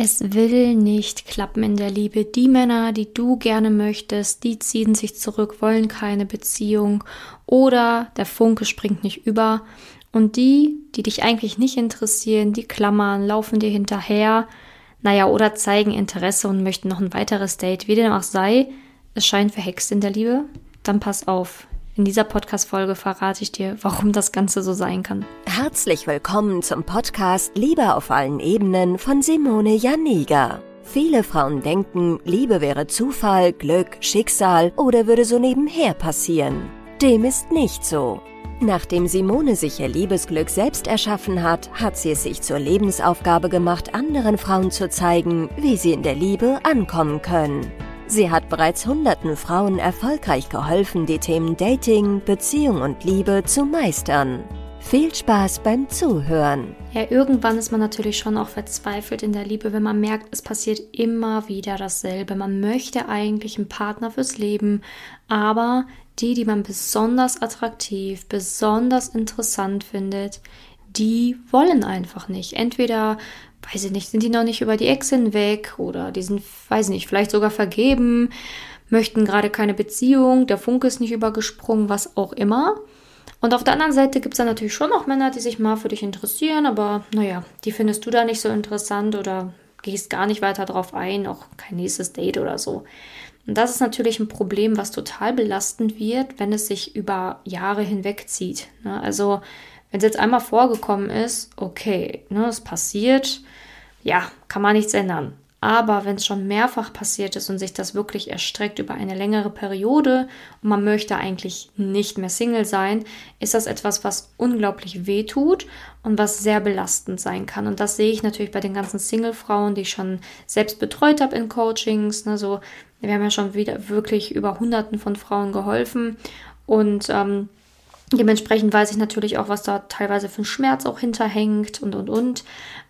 Es will nicht klappen in der Liebe. Die Männer, die du gerne möchtest, die ziehen sich zurück, wollen keine Beziehung oder der Funke springt nicht über. Und die, die dich eigentlich nicht interessieren, die klammern, laufen dir hinterher, naja, oder zeigen Interesse und möchten noch ein weiteres Date, wie dem auch sei, es scheint verhext in der Liebe, dann pass auf. In dieser Podcast-Folge verrate ich dir, warum das Ganze so sein kann. Herzlich willkommen zum Podcast Liebe auf allen Ebenen von Simone Janiga. Viele Frauen denken, Liebe wäre Zufall, Glück, Schicksal oder würde so nebenher passieren. Dem ist nicht so. Nachdem Simone sich ihr Liebesglück selbst erschaffen hat, hat sie es sich zur Lebensaufgabe gemacht, anderen Frauen zu zeigen, wie sie in der Liebe ankommen können. Sie hat bereits hunderten Frauen erfolgreich geholfen, die Themen Dating, Beziehung und Liebe zu meistern. Viel Spaß beim Zuhören. Ja, irgendwann ist man natürlich schon auch verzweifelt in der Liebe, wenn man merkt, es passiert immer wieder dasselbe. Man möchte eigentlich einen Partner fürs Leben, aber die, die man besonders attraktiv, besonders interessant findet, die wollen einfach nicht. Entweder weiß ich nicht, sind die noch nicht über die Ex hinweg oder die sind, weiß ich nicht, vielleicht sogar vergeben, möchten gerade keine Beziehung, der Funke ist nicht übergesprungen, was auch immer. Und auf der anderen Seite gibt es dann natürlich schon auch Männer, die sich mal für dich interessieren, aber naja, die findest du da nicht so interessant oder gehst gar nicht weiter drauf ein, auch kein nächstes Date oder so. Und das ist natürlich ein Problem, was total belastend wird, wenn es sich über Jahre hinweg zieht. Ne? Also wenn es jetzt einmal vorgekommen ist, okay, ne, es passiert, ja, kann man nichts ändern. Aber wenn es schon mehrfach passiert ist und sich das wirklich erstreckt über eine längere Periode und man möchte eigentlich nicht mehr Single sein, ist das etwas, was unglaublich weh tut und was sehr belastend sein kann. Und das sehe ich natürlich bei den ganzen Single-Frauen, die ich schon selbst betreut habe in Coachings. Ne, so, wir haben ja schon wieder wirklich über Hunderten von Frauen geholfen und ähm, Dementsprechend weiß ich natürlich auch, was da teilweise für ein Schmerz auch hinterhängt und und und.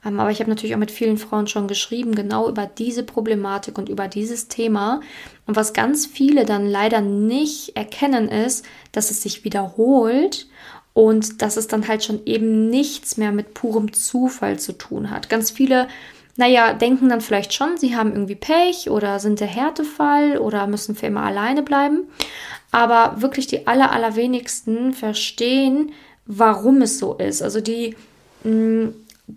Ähm, aber ich habe natürlich auch mit vielen Frauen schon geschrieben, genau über diese Problematik und über dieses Thema. Und was ganz viele dann leider nicht erkennen, ist, dass es sich wiederholt und dass es dann halt schon eben nichts mehr mit purem Zufall zu tun hat. Ganz viele naja, denken dann vielleicht schon, sie haben irgendwie Pech oder sind der Härtefall oder müssen für immer alleine bleiben. Aber wirklich die aller, allerwenigsten verstehen, warum es so ist. Also die, mh, mm,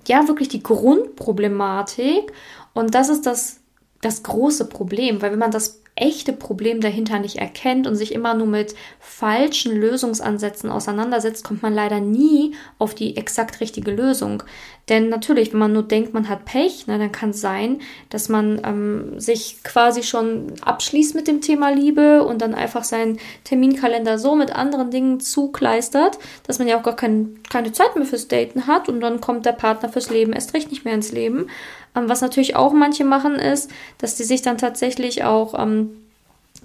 ja, wirklich die Grundproblematik. Und das ist das, das große Problem, weil wenn man das echte Problem dahinter nicht erkennt und sich immer nur mit falschen Lösungsansätzen auseinandersetzt, kommt man leider nie auf die exakt richtige Lösung. Denn natürlich, wenn man nur denkt, man hat Pech, ne, dann kann es sein, dass man ähm, sich quasi schon abschließt mit dem Thema Liebe und dann einfach seinen Terminkalender so mit anderen Dingen zukleistert, dass man ja auch gar kein, keine Zeit mehr fürs Daten hat und dann kommt der Partner fürs Leben erst recht nicht mehr ins Leben. Ähm, was natürlich auch manche machen, ist, dass die sich dann tatsächlich auch ähm,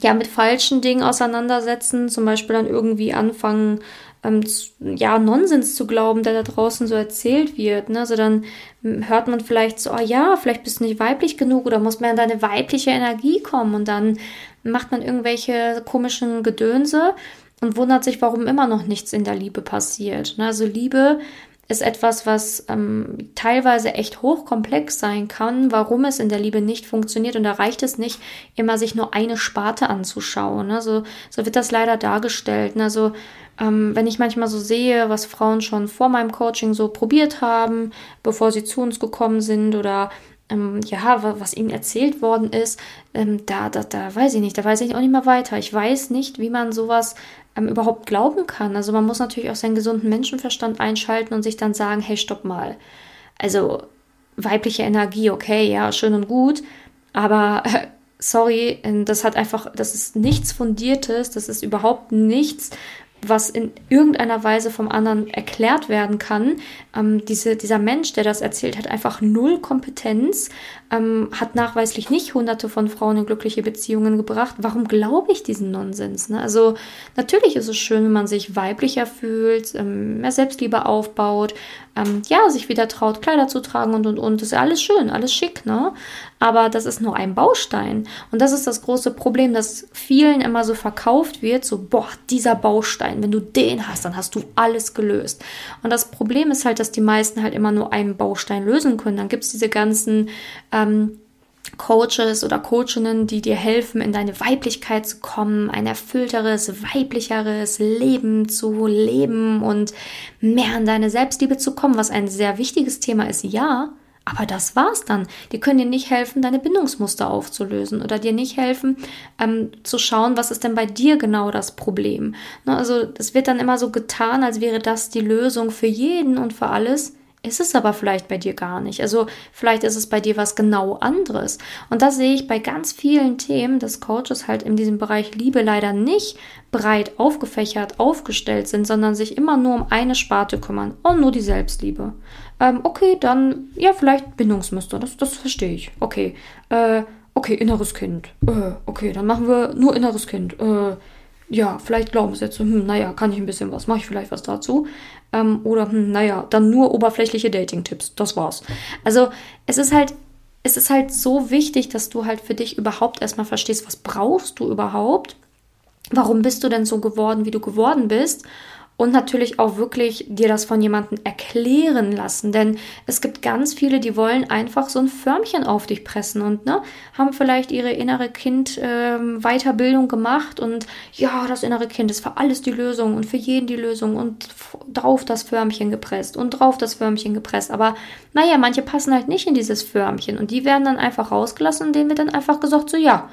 ja mit falschen Dingen auseinandersetzen, zum Beispiel dann irgendwie anfangen, ähm, ja, Nonsens zu glauben, der da draußen so erzählt wird. Ne? Also dann hört man vielleicht so, oh ja, vielleicht bist du nicht weiblich genug oder muss man in deine weibliche Energie kommen und dann macht man irgendwelche komischen Gedönse und wundert sich, warum immer noch nichts in der Liebe passiert. Ne? Also Liebe ist etwas, was ähm, teilweise echt hochkomplex sein kann, warum es in der Liebe nicht funktioniert. Und da reicht es nicht, immer sich nur eine Sparte anzuschauen. Ne? So, so wird das leider dargestellt. Ne? Also ähm, wenn ich manchmal so sehe, was Frauen schon vor meinem Coaching so probiert haben, bevor sie zu uns gekommen sind oder ähm, ja, was ihnen erzählt worden ist, ähm, da, da, da weiß ich nicht, da weiß ich auch nicht mehr weiter. Ich weiß nicht, wie man sowas ähm, überhaupt glauben kann. Also man muss natürlich auch seinen gesunden Menschenverstand einschalten und sich dann sagen, hey, stopp mal. Also weibliche Energie, okay, ja, schön und gut, aber äh, sorry, das hat einfach, das ist nichts Fundiertes, das ist überhaupt nichts, was in irgendeiner Weise vom anderen erklärt werden kann. Ähm, diese, dieser Mensch, der das erzählt, hat einfach null Kompetenz, ähm, hat nachweislich nicht hunderte von Frauen in glückliche Beziehungen gebracht. Warum glaube ich diesen Nonsens? Ne? Also natürlich ist es schön, wenn man sich weiblicher fühlt, ähm, mehr Selbstliebe aufbaut, ähm, ja, sich wieder traut, Kleider zu tragen und und und. Das ist alles schön, alles schick, ne? Aber das ist nur ein Baustein. Und das ist das große Problem, dass vielen immer so verkauft wird, so, boah, dieser Baustein, wenn du den hast, dann hast du alles gelöst. Und das Problem ist halt, dass die meisten halt immer nur einen Baustein lösen können. Dann gibt es diese ganzen ähm, Coaches oder Coachinnen, die dir helfen, in deine Weiblichkeit zu kommen, ein erfüllteres, weiblicheres Leben zu leben und mehr an deine Selbstliebe zu kommen, was ein sehr wichtiges Thema ist, ja. Aber das war's dann. Die können dir nicht helfen, deine Bindungsmuster aufzulösen oder dir nicht helfen, ähm, zu schauen, was ist denn bei dir genau das Problem. Ne, also es wird dann immer so getan, als wäre das die Lösung für jeden und für alles ist es aber vielleicht bei dir gar nicht. Also vielleicht ist es bei dir was genau anderes. Und das sehe ich bei ganz vielen Themen, dass Coaches halt in diesem Bereich Liebe leider nicht breit aufgefächert aufgestellt sind, sondern sich immer nur um eine Sparte kümmern. Oh, nur die Selbstliebe. Ähm, okay, dann, ja, vielleicht Bindungsmuster. Das, das verstehe ich. Okay. Äh, okay, inneres Kind. Äh, okay, dann machen wir nur inneres Kind. Äh, ja, vielleicht Glaubenssätze, hm, naja, kann ich ein bisschen was, mache ich vielleicht was dazu. Ähm, oder, hm, naja, dann nur oberflächliche Dating-Tipps, das war's. Also es ist halt, es ist halt so wichtig, dass du halt für dich überhaupt erstmal verstehst, was brauchst du überhaupt? Warum bist du denn so geworden, wie du geworden bist? Und natürlich auch wirklich dir das von jemandem erklären lassen. Denn es gibt ganz viele, die wollen einfach so ein Förmchen auf dich pressen und ne, haben vielleicht ihre innere Kind ähm, Weiterbildung gemacht und ja, das innere Kind ist für alles die Lösung und für jeden die Lösung und drauf das Förmchen gepresst und drauf das Förmchen gepresst. Aber naja, manche passen halt nicht in dieses Förmchen und die werden dann einfach rausgelassen, indem wir dann einfach gesagt, so ja,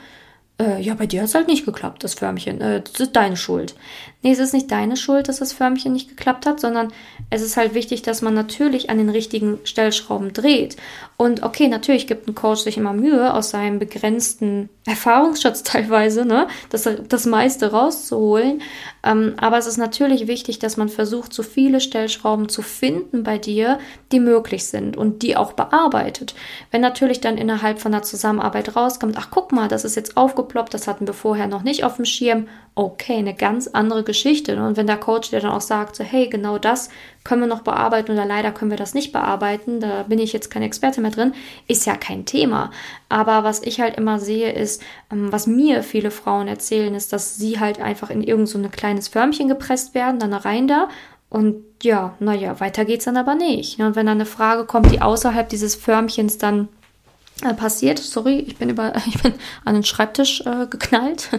äh, ja, bei dir hat es halt nicht geklappt, das Förmchen. Äh, das ist deine Schuld. Nee, es ist nicht deine Schuld, dass das Förmchen nicht geklappt hat, sondern es ist halt wichtig, dass man natürlich an den richtigen Stellschrauben dreht. Und okay, natürlich gibt ein Coach sich immer Mühe, aus seinem begrenzten Erfahrungsschatz teilweise, ne, das, das meiste rauszuholen. Ähm, aber es ist natürlich wichtig, dass man versucht, so viele Stellschrauben zu finden bei dir, die möglich sind und die auch bearbeitet. Wenn natürlich dann innerhalb von der Zusammenarbeit rauskommt, ach guck mal, das ist jetzt aufgeploppt, das hatten wir vorher noch nicht auf dem Schirm, okay, eine ganz andere Geschichte. Und wenn der Coach dir dann auch sagt, so, hey, genau das können wir noch bearbeiten oder leider können wir das nicht bearbeiten, da bin ich jetzt kein Experte mehr drin, ist ja kein Thema. Aber was ich halt immer sehe, ist, ähm, was mir viele Frauen erzählen, ist, dass sie halt einfach in irgend so ein kleines Förmchen gepresst werden, dann rein da und ja, naja, weiter geht's dann aber nicht. Und wenn dann eine Frage kommt, die außerhalb dieses Förmchens dann äh, passiert, sorry, ich bin über, ich bin an den Schreibtisch äh, geknallt,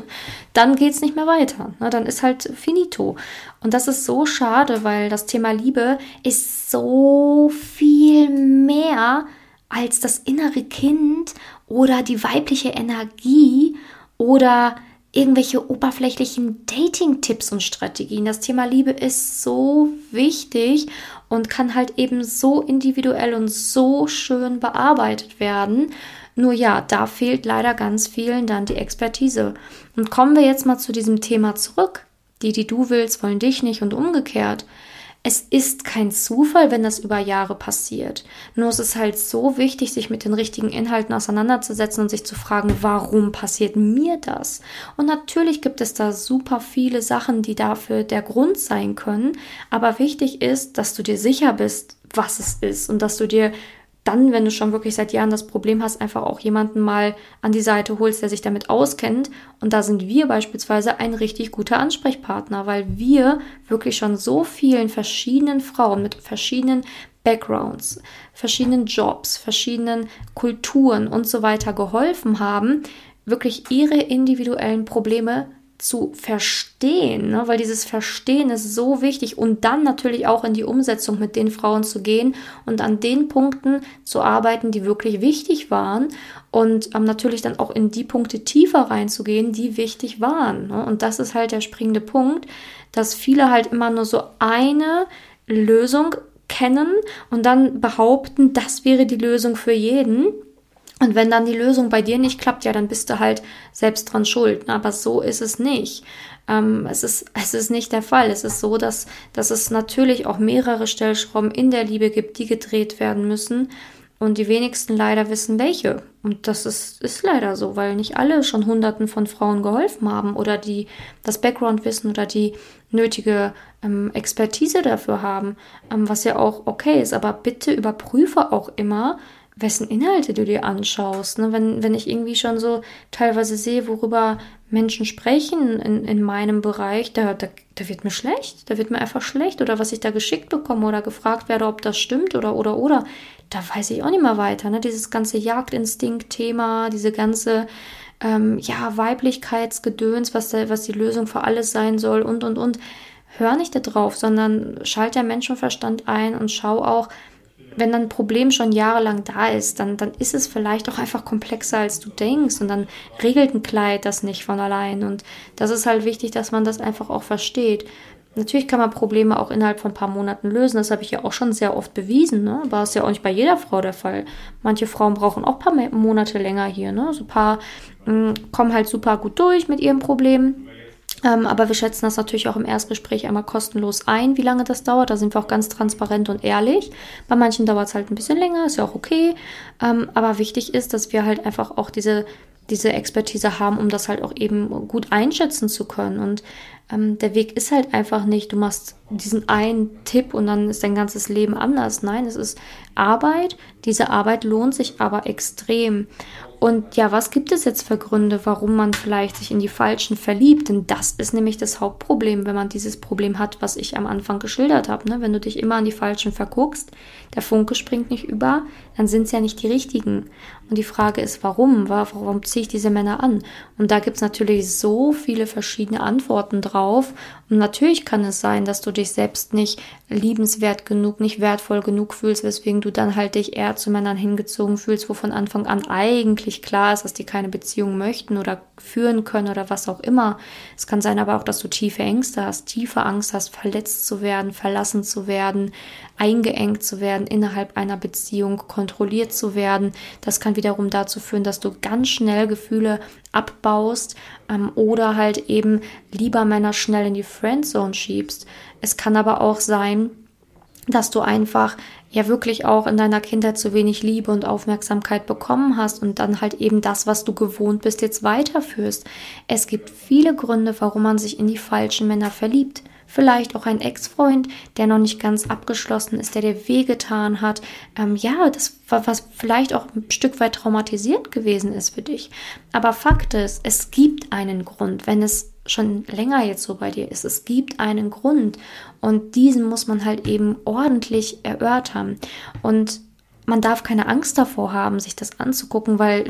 dann geht's nicht mehr weiter. Ne? Dann ist halt finito. Und das ist so schade, weil das Thema Liebe ist so viel mehr als das innere Kind oder die weibliche Energie oder irgendwelche oberflächlichen Dating-Tipps und Strategien. Das Thema Liebe ist so wichtig und kann halt eben so individuell und so schön bearbeitet werden. Nur ja, da fehlt leider ganz vielen dann die Expertise. Und kommen wir jetzt mal zu diesem Thema zurück. Die, die du willst, wollen dich nicht und umgekehrt es ist kein Zufall, wenn das über Jahre passiert. Nur es ist halt so wichtig, sich mit den richtigen Inhalten auseinanderzusetzen und sich zu fragen, warum passiert mir das? Und natürlich gibt es da super viele Sachen, die dafür der Grund sein können. Aber wichtig ist, dass du dir sicher bist, was es ist und dass du dir dann, wenn du schon wirklich seit Jahren das Problem hast, einfach auch jemanden mal an die Seite holst, der sich damit auskennt. Und da sind wir beispielsweise ein richtig guter Ansprechpartner, weil wir wirklich schon so vielen verschiedenen Frauen mit verschiedenen Backgrounds, verschiedenen Jobs, verschiedenen Kulturen und so weiter geholfen haben, wirklich ihre individuellen Probleme zu verstehen, ne? weil dieses Verstehen ist so wichtig und dann natürlich auch in die Umsetzung mit den Frauen zu gehen und an den Punkten zu arbeiten, die wirklich wichtig waren und ähm, natürlich dann auch in die Punkte tiefer reinzugehen, die wichtig waren. Ne? Und das ist halt der springende Punkt, dass viele halt immer nur so eine Lösung kennen und dann behaupten, das wäre die Lösung für jeden. Und wenn dann die Lösung bei dir nicht klappt, ja, dann bist du halt selbst dran schuld. Aber so ist es nicht. Ähm, es, ist, es ist nicht der Fall. Es ist so, dass, dass es natürlich auch mehrere Stellschrauben in der Liebe gibt, die gedreht werden müssen. Und die wenigsten leider wissen welche. Und das ist, ist leider so, weil nicht alle schon Hunderten von Frauen geholfen haben oder die das Background wissen oder die nötige ähm, Expertise dafür haben, ähm, was ja auch okay ist. Aber bitte überprüfe auch immer, wessen Inhalte du dir anschaust. Ne? Wenn, wenn ich irgendwie schon so teilweise sehe, worüber Menschen sprechen in, in meinem Bereich, da, da, da wird mir schlecht. Da wird mir einfach schlecht. Oder was ich da geschickt bekomme oder gefragt werde, ob das stimmt oder, oder, oder. Da weiß ich auch nicht mehr weiter. Ne? Dieses ganze Jagdinstinkt-Thema, diese ganze ähm, ja, Weiblichkeitsgedöns, was, da, was die Lösung für alles sein soll und, und, und. Hör nicht da drauf, sondern schalt der Menschenverstand ein und schau auch, wenn dann ein Problem schon jahrelang da ist, dann, dann ist es vielleicht auch einfach komplexer, als du denkst. Und dann regelt ein Kleid das nicht von allein. Und das ist halt wichtig, dass man das einfach auch versteht. Natürlich kann man Probleme auch innerhalb von ein paar Monaten lösen. Das habe ich ja auch schon sehr oft bewiesen. Ne? War es ja auch nicht bei jeder Frau der Fall. Manche Frauen brauchen auch ein paar Monate länger hier. Ne? So ein paar mh, mm, kommen halt super gut durch mit ihrem Problem. Ähm, aber wir schätzen das natürlich auch im Erstgespräch einmal kostenlos ein, wie lange das dauert. Da sind wir auch ganz transparent und ehrlich. Bei manchen dauert es halt ein bisschen länger, ist ja auch okay. Ähm, aber wichtig ist, dass wir halt einfach auch diese, diese Expertise haben, um das halt auch eben gut einschätzen zu können. Und ähm, der Weg ist halt einfach nicht, du machst diesen einen Tipp und dann ist dein ganzes Leben anders. Nein, es ist Arbeit. Diese Arbeit lohnt sich aber extrem. Und ja, was gibt es jetzt für Gründe, warum man vielleicht sich in die Falschen verliebt? Denn das ist nämlich das Hauptproblem, wenn man dieses Problem hat, was ich am Anfang geschildert habe. Ne? Wenn du dich immer an die Falschen verguckst, der Funke springt nicht über, dann sind es ja nicht die richtigen. Und die Frage ist, warum? Warum ziehe ich diese Männer an? Und da gibt es natürlich so viele verschiedene Antworten drauf. Und natürlich kann es sein, dass du dich selbst nicht liebenswert genug, nicht wertvoll genug fühlst, weswegen du dann halt dich eher zu Männern hingezogen fühlst, wo von Anfang an eigentlich klar ist, dass die keine Beziehung möchten oder führen können oder was auch immer. Es kann sein aber auch, dass du tiefe Ängste hast, tiefe Angst hast, verletzt zu werden, verlassen zu werden, eingeengt zu werden innerhalb einer Beziehung, kontrolliert zu werden. Das kann wiederum dazu führen, dass du ganz schnell Gefühle abbaust ähm, oder halt eben lieber Männer schnell in die Friendzone schiebst. Es kann aber auch sein, dass du einfach ja wirklich auch in deiner Kindheit zu wenig Liebe und Aufmerksamkeit bekommen hast und dann halt eben das, was du gewohnt bist, jetzt weiterführst. Es gibt viele Gründe, warum man sich in die falschen Männer verliebt vielleicht auch ein Ex-Freund, der noch nicht ganz abgeschlossen ist, der dir wehgetan hat. Ähm, ja, das war was vielleicht auch ein Stück weit traumatisierend gewesen ist für dich. Aber Fakt ist, es gibt einen Grund, wenn es schon länger jetzt so bei dir ist. Es gibt einen Grund und diesen muss man halt eben ordentlich erörtern. Und man darf keine Angst davor haben, sich das anzugucken, weil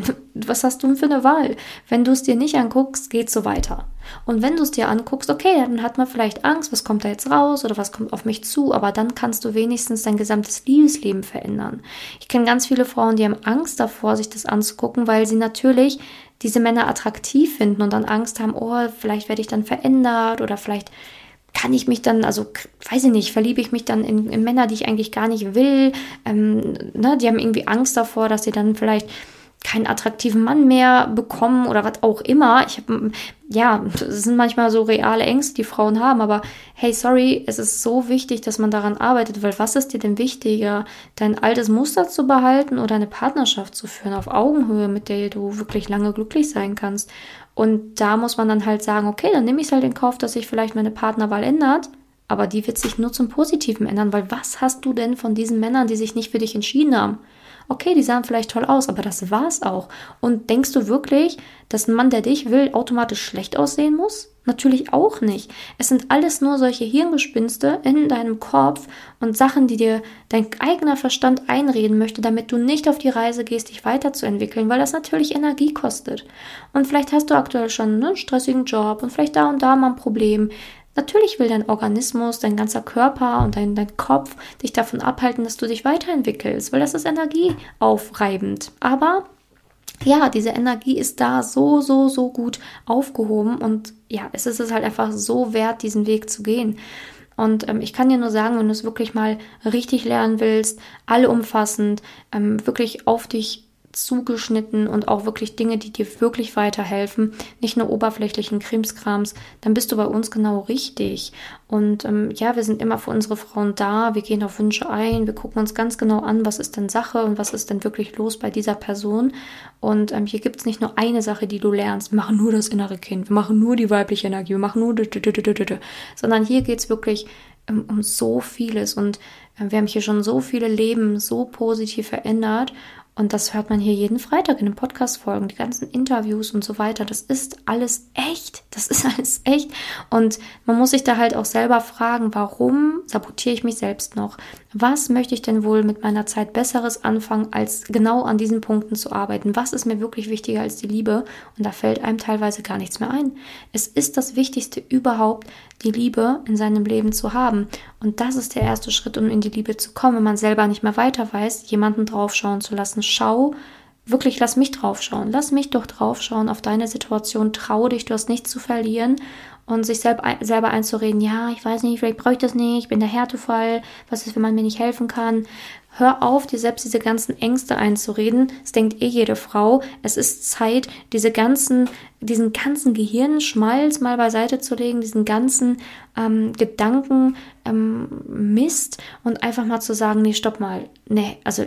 was hast du für eine Wahl? Wenn du es dir nicht anguckst, geht so weiter. Und wenn du es dir anguckst, okay, dann hat man vielleicht Angst, was kommt da jetzt raus oder was kommt auf mich zu, aber dann kannst du wenigstens dein gesamtes Liebesleben verändern. Ich kenne ganz viele Frauen, die haben Angst davor, sich das anzugucken, weil sie natürlich diese Männer attraktiv finden und dann Angst haben, oh, vielleicht werde ich dann verändert oder vielleicht kann ich mich dann, also weiß ich nicht, verliebe ich mich dann in, in Männer, die ich eigentlich gar nicht will. Ähm, ne, die haben irgendwie Angst davor, dass sie dann vielleicht keinen attraktiven Mann mehr bekommen oder was auch immer. Ich habe, ja, das sind manchmal so reale Ängste, die Frauen haben, aber hey, sorry, es ist so wichtig, dass man daran arbeitet, weil was ist dir denn wichtiger, dein altes Muster zu behalten oder eine Partnerschaft zu führen auf Augenhöhe, mit der du wirklich lange glücklich sein kannst? Und da muss man dann halt sagen, okay, dann nehme ich es halt in Kauf, dass sich vielleicht meine Partnerwahl ändert. Aber die wird sich nur zum Positiven ändern, weil was hast du denn von diesen Männern, die sich nicht für dich entschieden haben? Okay, die sahen vielleicht toll aus, aber das war's auch. Und denkst du wirklich, dass ein Mann, der dich will, automatisch schlecht aussehen muss? Natürlich auch nicht. Es sind alles nur solche Hirngespinste in deinem Kopf und Sachen, die dir dein eigener Verstand einreden möchte, damit du nicht auf die Reise gehst, dich weiterzuentwickeln, weil das natürlich Energie kostet. Und vielleicht hast du aktuell schon einen stressigen Job und vielleicht da und da mal ein Problem. Natürlich will dein Organismus, dein ganzer Körper und dein, dein Kopf dich davon abhalten, dass du dich weiterentwickelst, weil das ist energieaufreibend. Aber ja, diese Energie ist da so, so, so gut aufgehoben und ja, es ist es halt einfach so wert, diesen Weg zu gehen. Und ähm, ich kann dir nur sagen, wenn du es wirklich mal richtig lernen willst, alle umfassend, ähm, wirklich auf dich zugeschnitten und auch wirklich Dinge, die dir wirklich weiterhelfen, nicht nur oberflächlichen Krimskrams, dann bist du bei uns genau richtig. Und ähm, ja, wir sind immer für unsere Frauen da, wir gehen auf Wünsche ein, wir gucken uns ganz genau an, was ist denn Sache und was ist denn wirklich los bei dieser Person. Und ähm, hier gibt es nicht nur eine Sache, die du lernst, wir machen nur das innere Kind, wir machen nur die weibliche Energie, wir machen nur, sondern hier geht es wirklich um, um so vieles und äh, wir haben hier schon so viele Leben so positiv verändert und das hört man hier jeden Freitag in den Podcast-Folgen, die ganzen Interviews und so weiter. Das ist alles echt. Das ist alles echt. Und man muss sich da halt auch selber fragen, warum sabotiere ich mich selbst noch? Was möchte ich denn wohl mit meiner Zeit Besseres anfangen, als genau an diesen Punkten zu arbeiten? Was ist mir wirklich wichtiger als die Liebe? Und da fällt einem teilweise gar nichts mehr ein. Es ist das Wichtigste überhaupt, die Liebe in seinem Leben zu haben. Und das ist der erste Schritt, um in die Liebe zu kommen, wenn man selber nicht mehr weiter weiß, jemanden draufschauen zu lassen. Schau, wirklich lass mich draufschauen. Lass mich doch draufschauen auf deine Situation. Trau dich, du hast nichts zu verlieren. Und sich selber, selber einzureden, ja, ich weiß nicht, vielleicht brauche ich das nicht, ich bin der Härtefall, was ist, wenn man mir nicht helfen kann. Hör auf, dir selbst diese ganzen Ängste einzureden. Es denkt eh jede Frau. Es ist Zeit, diese ganzen, diesen ganzen Gehirnschmalz mal beiseite zu legen, diesen ganzen ähm, Gedanken ähm, Mist und einfach mal zu sagen, nee, stopp mal. Nee, also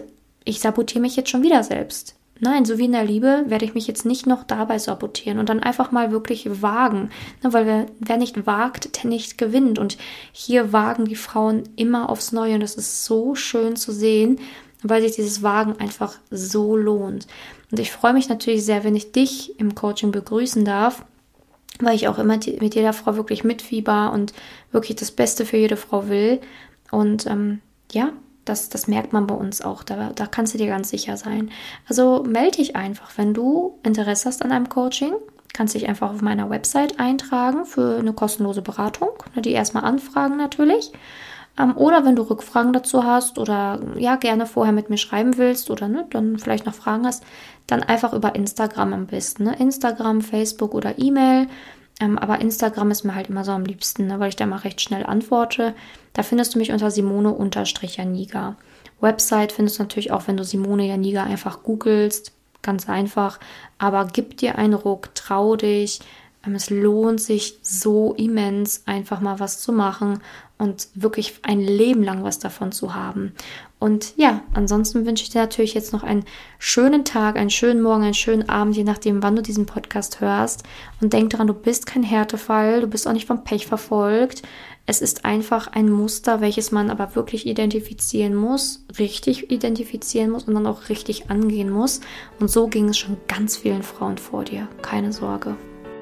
ich sabotiere mich jetzt schon wieder selbst. Nein, so wie in der Liebe werde ich mich jetzt nicht noch dabei sabotieren und dann einfach mal wirklich wagen. Ne, weil wer, wer nicht wagt, der nicht gewinnt. Und hier wagen die Frauen immer aufs Neue und das ist so schön zu sehen, weil sich dieses Wagen einfach so lohnt. Und ich freue mich natürlich sehr, wenn ich dich im Coaching begrüßen darf, weil ich auch immer mit jeder Frau wirklich mitfieber und wirklich das Beste für jede Frau will. Und ähm, ja, das, das merkt man bei uns auch. Da, da kannst du dir ganz sicher sein. Also melde dich einfach, wenn du Interesse hast an einem Coaching. Kannst dich einfach auf meiner Website eintragen für eine kostenlose Beratung. Die erstmal anfragen natürlich. Ähm, oder wenn du Rückfragen dazu hast oder ja gerne vorher mit mir schreiben willst oder ne, dann vielleicht noch Fragen hast, dann einfach über Instagram am besten. Ne? Instagram, Facebook oder E-Mail. Ähm, aber Instagram ist mir halt immer so am liebsten, ne, weil ich da mal recht schnell antworte. Da findest du mich unter Simone-Janiga. Website findest du natürlich auch, wenn du Simone Janiga einfach googelst. Ganz einfach. Aber gib dir einen Ruck, trau dich. Ähm, es lohnt sich so immens, einfach mal was zu machen und wirklich ein Leben lang was davon zu haben. Und ja, ansonsten wünsche ich dir natürlich jetzt noch einen schönen Tag, einen schönen Morgen, einen schönen Abend, je nachdem, wann du diesen Podcast hörst. Und denk daran, du bist kein Härtefall, du bist auch nicht vom Pech verfolgt. Es ist einfach ein Muster, welches man aber wirklich identifizieren muss, richtig identifizieren muss und dann auch richtig angehen muss. Und so ging es schon ganz vielen Frauen vor dir. Keine Sorge.